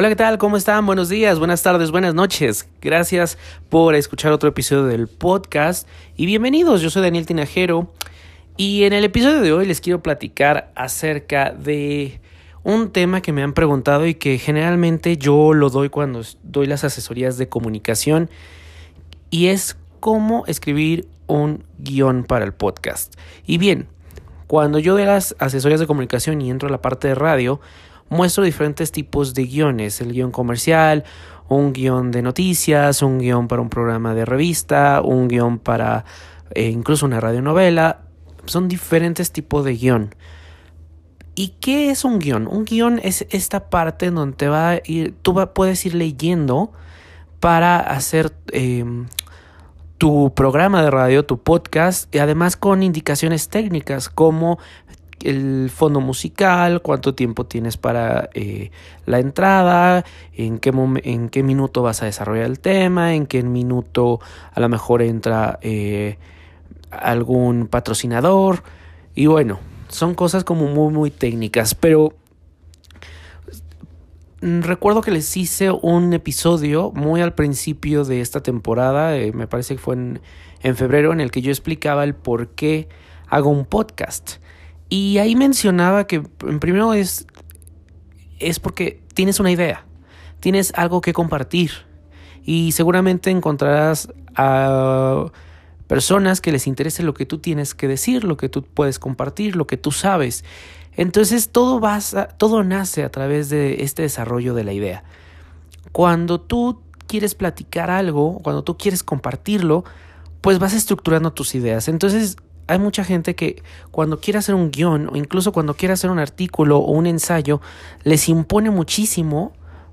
Hola, ¿qué tal? ¿Cómo están? Buenos días, buenas tardes, buenas noches. Gracias por escuchar otro episodio del podcast y bienvenidos. Yo soy Daniel Tinajero y en el episodio de hoy les quiero platicar acerca de un tema que me han preguntado y que generalmente yo lo doy cuando doy las asesorías de comunicación y es cómo escribir un guion para el podcast. Y bien, cuando yo doy las asesorías de comunicación y entro a la parte de radio, muestro diferentes tipos de guiones, el guion comercial, un guion de noticias, un guion para un programa de revista, un guion para eh, incluso una radionovela. Son diferentes tipos de guion. ¿Y qué es un guion? Un guion es esta parte en donde te va a ir, tú puedes ir leyendo para hacer em, tu programa de radio, tu podcast, y además con indicaciones técnicas como el fondo musical, cuánto tiempo tienes para eh, la entrada, en qué, en qué minuto vas a desarrollar el tema, en qué minuto a lo mejor entra eh, algún patrocinador. Y bueno, son cosas como muy, muy técnicas, pero recuerdo que les hice un episodio muy al principio de esta temporada, eh, me parece que fue en, en febrero, en el que yo explicaba el por qué hago un podcast. Y ahí mencionaba que primero es, es porque tienes una idea, tienes algo que compartir y seguramente encontrarás a personas que les interese lo que tú tienes que decir, lo que tú puedes compartir, lo que tú sabes. Entonces todo, todo nace a través de este desarrollo de la idea. Cuando tú quieres platicar algo, cuando tú quieres compartirlo, pues vas estructurando tus ideas. Entonces hay mucha gente que cuando quiere hacer un guion o incluso cuando quiere hacer un artículo o un ensayo, les impone muchísimo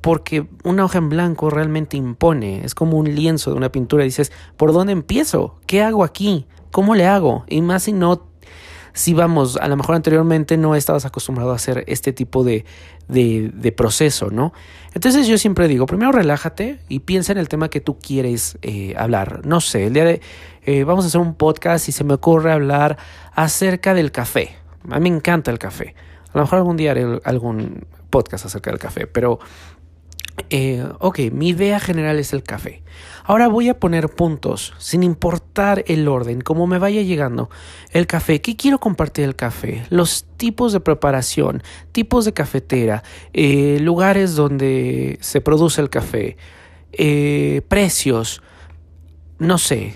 porque una hoja en blanco realmente impone. Es como un lienzo de una pintura. Dices, ¿por dónde empiezo? ¿Qué hago aquí? ¿Cómo le hago? Y más si no si vamos, a lo mejor anteriormente no estabas acostumbrado a hacer este tipo de, de, proceso, ¿no? Entonces yo siempre digo, primero relájate y piensa en el tema que tú quieres eh, hablar. No sé, el día de, eh, vamos a hacer un podcast y se me ocurre hablar acerca del café. A mí me encanta el café. A lo mejor algún día haré algún podcast acerca del café, pero eh, ok, mi idea general es el café. Ahora voy a poner puntos, sin importar el orden, como me vaya llegando. El café, ¿qué quiero compartir el café? Los tipos de preparación, tipos de cafetera, eh, lugares donde se produce el café, eh, precios, no sé,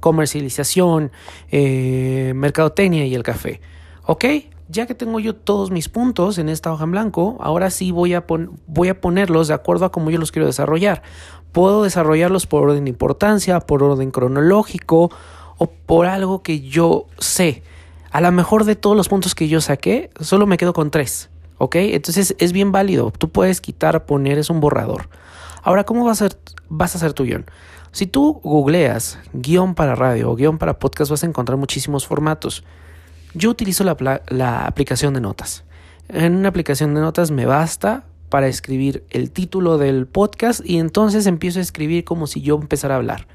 comercialización, mercadotecnia y el café. ¿Ok? ya que tengo yo todos mis puntos en esta hoja en blanco, ahora sí voy a, voy a ponerlos de acuerdo a cómo yo los quiero desarrollar. Puedo desarrollarlos por orden de importancia, por orden cronológico o por algo que yo sé. A lo mejor de todos los puntos que yo saqué, solo me quedo con tres. ¿Ok? Entonces es bien válido. Tú puedes quitar, poner, es un borrador. Ahora, ¿cómo vas a, hacer, vas a hacer tu guion? Si tú googleas guion para radio o guion para podcast, vas a encontrar muchísimos formatos. Yo utilizo la, aplicación de notas. En una aplicación de notas me basta para escribir el título del podcast y entonces empiezo a escribir como si yo empezara a hablar.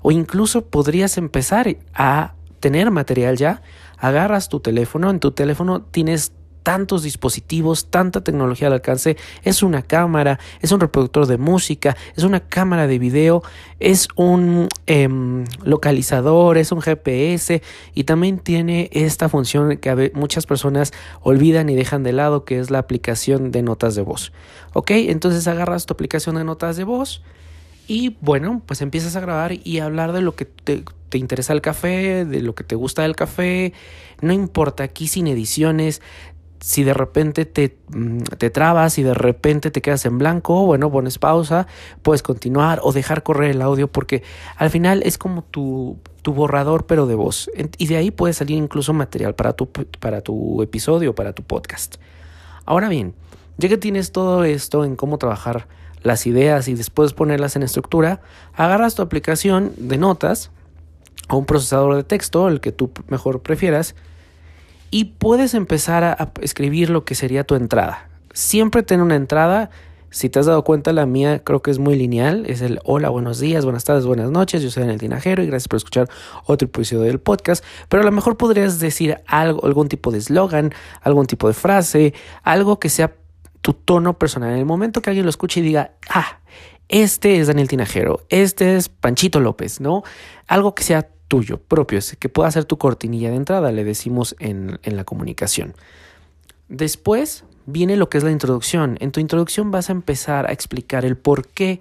O incluso podrías empezar a tener material ya. Agarras tu teléfono, en tu teléfono tienes tantos dispositivos, tanta tecnología al alcance. Es una cámara, es un reproductor de música, es una cámara de video, es un em, localizador, es un GPS y también tiene esta función que muchas personas olvidan y dejan de lado, que es la aplicación de notas de voz. ¿Ok? Entonces agarras tu aplicación de notas de voz. Y bueno, pues empiezas a grabar y hablar de lo que te, te, interesa el café, de lo que te gusta del café. No importa, aquí sin ediciones si de repente te, mm, te trabas y de repente te quedas en blanco, bueno, pones pausa, puedes continuar o dejar correr el audio porque al final es como tu, tu borrador pero de voz y de ahí puede salir incluso material para tu, para tu episodio, para tu podcast. Ahora bien, ya que tienes todo esto en cómo trabajar las ideas y después ponerlas en estructura, agarras tu aplicación de notas o un procesador de texto, el que tú mejor prefieras, y puedes empezar a, escribir lo que sería tu entrada. Siempre ten una entrada. Si te has dado cuenta, la mía creo que es muy lineal. Es el hola, buenos días, buenas tardes, buenas noches. Yo soy Daniel Tinajero y gracias por escuchar otro episodio del podcast. Pero a lo mejor podrías decir algo, algún tipo de eslogan, algún tipo de frase, algo que sea tu tono personal. En el momento que alguien lo escuche y diga, ah, este es Daniel Tinajero, este es Panchito López, ¿no? Algo que sea tuyo, propio, que pueda ser tu cortinilla de entrada, le decimos en, en la comunicación. Después viene lo que es la introducción. En tu introducción vas a empezar a explicar el por qué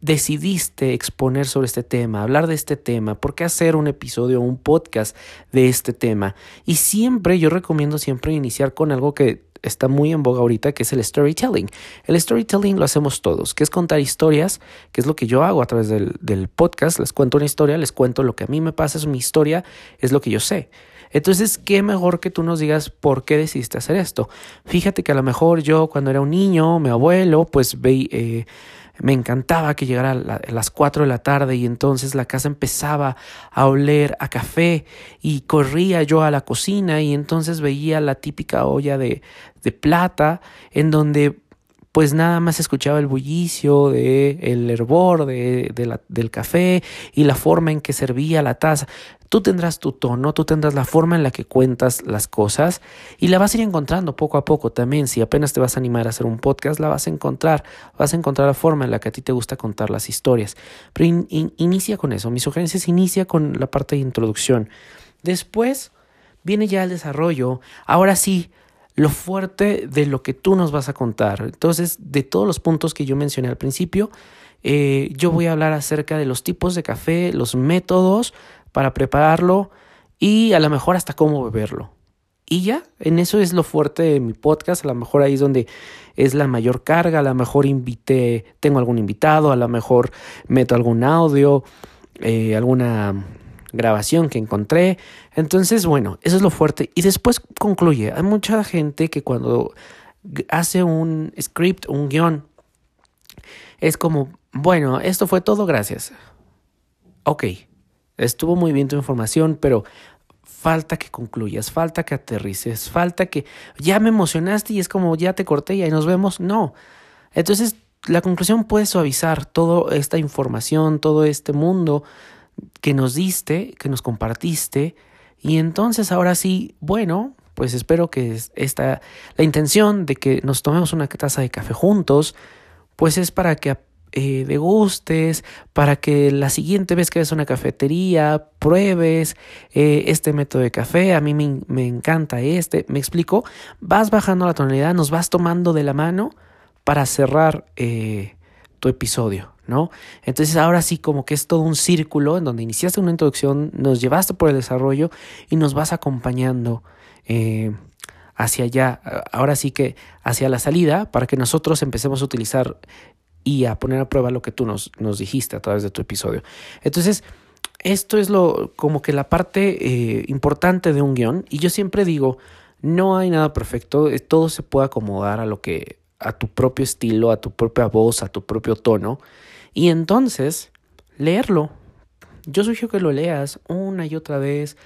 decidiste exponer sobre este tema, hablar de este tema, por qué hacer un episodio o un podcast de este tema. Y siempre, yo recomiendo siempre iniciar con algo que está muy en boga ahorita, que es el storytelling. El storytelling lo hacemos todos, que es contar historias, que es lo que yo hago a través del, podcast. Les cuento una historia, les cuento lo que a mí me pasa, es mi historia, es lo que yo sé. Entonces, qué mejor que tú nos digas por qué decidiste hacer esto. Fíjate que a lo mejor yo cuando era un niño, mi abuelo, pues ve, eh, me encantaba que llegara a, las 4 de la tarde y entonces la casa empezaba a oler a café y corría yo a la cocina y entonces veía la típica olla de, de plata en donde pues nada más escuchaba el bullicio de el hervor de, del café y la forma en que servía la taza. Tú tendrás tu tono, tú tendrás la forma en la que cuentas las cosas y la vas a ir encontrando poco a poco también. Si apenas te vas a animar a hacer un podcast, la vas a encontrar, vas a encontrar la forma en la que a ti te gusta contar las historias. Pero inicia con eso. Mi sugerencia es inicia con la parte de introducción. Después viene ya el desarrollo. Ahora sí, lo fuerte de lo que tú nos vas a contar. Entonces, de todos los puntos que yo mencioné al principio, eh, yo voy a hablar acerca de los tipos de café, los métodos para prepararlo y a lo mejor hasta cómo beberlo. Y ya, en eso es lo fuerte de mi podcast, a lo mejor ahí es donde es la mayor carga, a lo mejor invité, tengo algún invitado, a lo mejor meto algún audio, eh, alguna grabación que encontré. Entonces, bueno, eso es lo fuerte. Y después concluye. Hay mucha gente que cuando hace un script, un guion, es como, bueno, esto fue todo, gracias. Ok, estuvo muy bien tu información, pero falta que concluyas, falta que aterrices, falta que ya me emocionaste y es como ya te corté y ahí nos vemos. No. Entonces, la conclusión puede suavizar toda esta información, todo este mundo que nos diste, que nos compartiste. Y entonces ahora sí, bueno, pues espero que esta, la intención de que nos tomemos una taza de café juntos, pues es para que eh, degustes, para que la siguiente vez que ves una cafetería pruebes eh, este método de café, a mí me, me, encanta este, me explico, vas bajando la tonalidad, nos vas tomando de la mano para cerrar eh, tu episodio, ¿no? Entonces ahora sí como que es todo un círculo en donde iniciaste una introducción, nos llevaste por el desarrollo y nos vas acompañando eh, hacia allá, ahora sí que hacia la salida para que nosotros empecemos a utilizar y a poner a prueba lo que tú nos, dijiste a través de tu episodio. Entonces, esto es lo como que la parte eh, importante de un guion y yo siempre digo, no hay nada perfecto, todo se puede acomodar a lo que a tu propio estilo, a tu propia voz, a tu propio tono. Y entonces, leerlo. Yo sugiero que lo leas una y otra vez.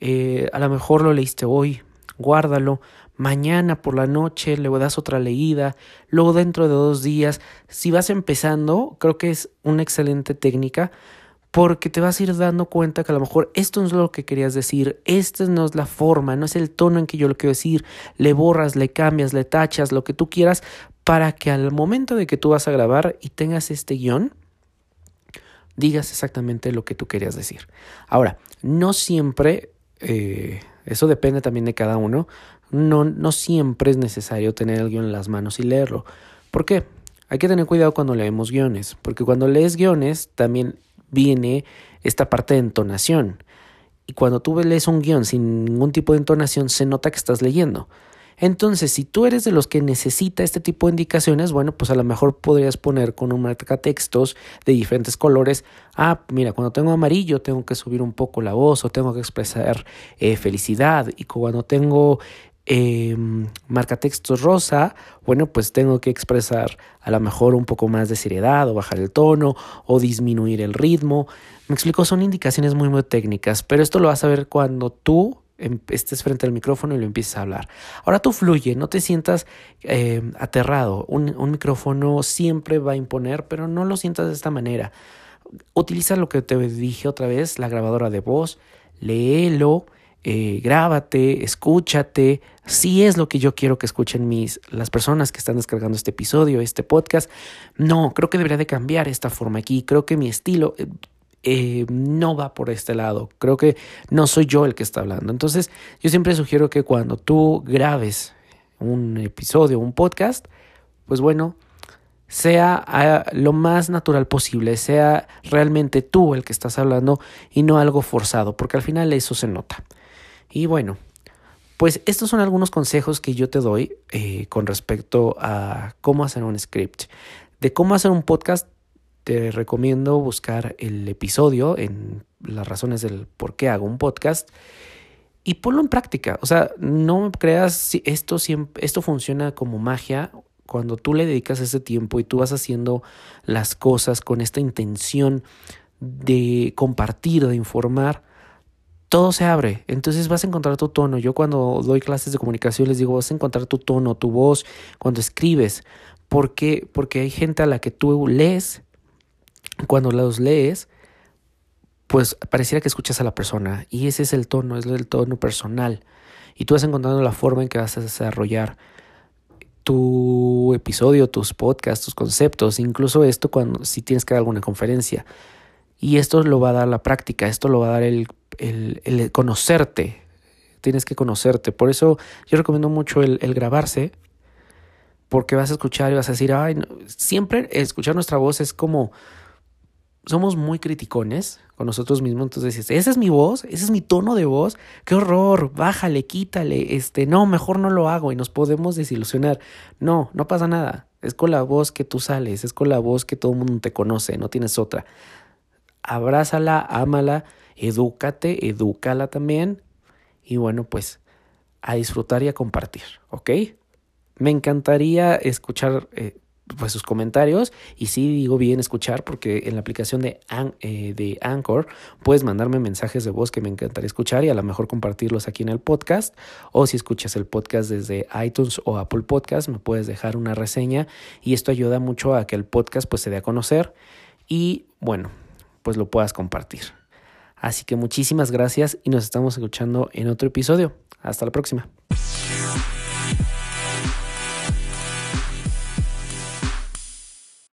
Eh, a lo mejor lo leíste hoy, guárdalo. Mañana por la noche le das otra leída. Luego dentro de dos días. Si vas empezando, creo que es una excelente técnica porque te vas a ir dando cuenta que a lo mejor esto no es lo que querías decir, esta no es la forma, no es el tono en que yo lo quiero decir, le borras, le cambias, le tachas, lo que tú quieras, para que al momento de que tú vas a grabar y tengas este guion, digas exactamente lo que tú querías decir. Ahora, no siempre, eh, eso depende también de cada uno, no, no siempre es necesario tener el guion en las manos y leerlo. ¿Por qué? Hay que tener cuidado cuando leemos guiones, porque cuando lees guiones también viene esta parte de entonación. Y cuando tú lees un guion sin ningún tipo de entonación, se nota que estás leyendo. Entonces, si tú eres de los que necesita este tipo de indicaciones, bueno, pues a lo mejor podrías poner con un marcatextos de diferentes colores. Ah, mira, cuando tengo amarillo tengo que subir un poco la voz o tengo que expresar eh, felicidad. Y cuando tengo eh, marcatextos rosa, bueno, pues tengo que expresar a lo mejor un poco más de seriedad o bajar el tono o disminuir el ritmo. Me explico, son indicaciones muy, muy técnicas, pero esto lo vas a ver cuando tú em, estés frente al micrófono y lo empieces a hablar. Ahora tú fluye, no te sientas eh, aterrado. Un, un micrófono siempre va a imponer, pero no lo sientas de esta manera. Utiliza lo que te dije otra vez, la grabadora de voz, léelo eh, grábate, escúchate. Si es lo que yo quiero que escuchen mis, las personas que están descargando este episodio, este podcast. No, creo que debería de cambiar esta forma aquí. Creo que mi estilo eh, eh, no va por este lado. Creo que no soy yo el que está hablando. Entonces, yo siempre sugiero que cuando tú grabes un episodio, un podcast, pues bueno, sea ah, lo más natural posible, sea realmente tú el que estás hablando y no algo forzado, porque al final eso se nota. Y bueno, pues estos son algunos consejos que yo te doy eh, con respecto a cómo hacer un script. De cómo hacer un podcast, te recomiendo buscar el episodio en las razones del por qué hago un podcast y ponlo en práctica. O sea, no creas si esto, esto funciona como magia cuando tú le dedicas ese tiempo y tú vas haciendo las cosas con esta intención de compartir, de informar, todo se abre. Entonces vas a encontrar tu tono. Yo cuando doy clases de comunicación les digo, vas a encontrar tu tono, tu voz, cuando escribes. ¿Por qué? Porque hay gente a la que tú lees, cuando los lees, pues pareciera que escuchas a la persona. Y ese es el tono, es el tono personal. Y tú vas encontrando la forma en que vas a desarrollar tu episodio, tus podcasts, tus conceptos, incluso esto cuando si tienes que dar alguna conferencia. Y esto lo va a dar la práctica, esto lo va a dar el, el, conocerte. Tienes que conocerte. Por eso yo recomiendo mucho el, grabarse, porque vas a escuchar y vas a decir, ay, siempre escuchar nuestra voz es como somos muy criticones con nosotros mismos, entonces dices, esa es mi voz, ese es mi tono de voz, qué horror, bájale, quítale, este, no, mejor no lo hago y nos podemos desilusionar. No, no pasa nada, es con la voz que tú sales, es con la voz que todo el mundo te conoce, no tienes otra. Abrázala, ámala, edúcate, edúcala también. Y bueno, pues a disfrutar y a compartir, ¿ok? Me encantaría escuchar eh, pues sus comentarios. Y sí digo bien escuchar porque en la aplicación de, eh, de Anchor puedes mandarme mensajes de voz que me encantaría escuchar y a lo mejor compartirlos aquí en el podcast. O si escuchas el podcast desde iTunes o Apple Podcast me puedes dejar una reseña. Y esto ayuda mucho a que el podcast pues se dé a conocer. Y bueno pues lo puedas compartir. Así que muchísimas gracias y nos estamos escuchando en otro episodio. Hasta la próxima.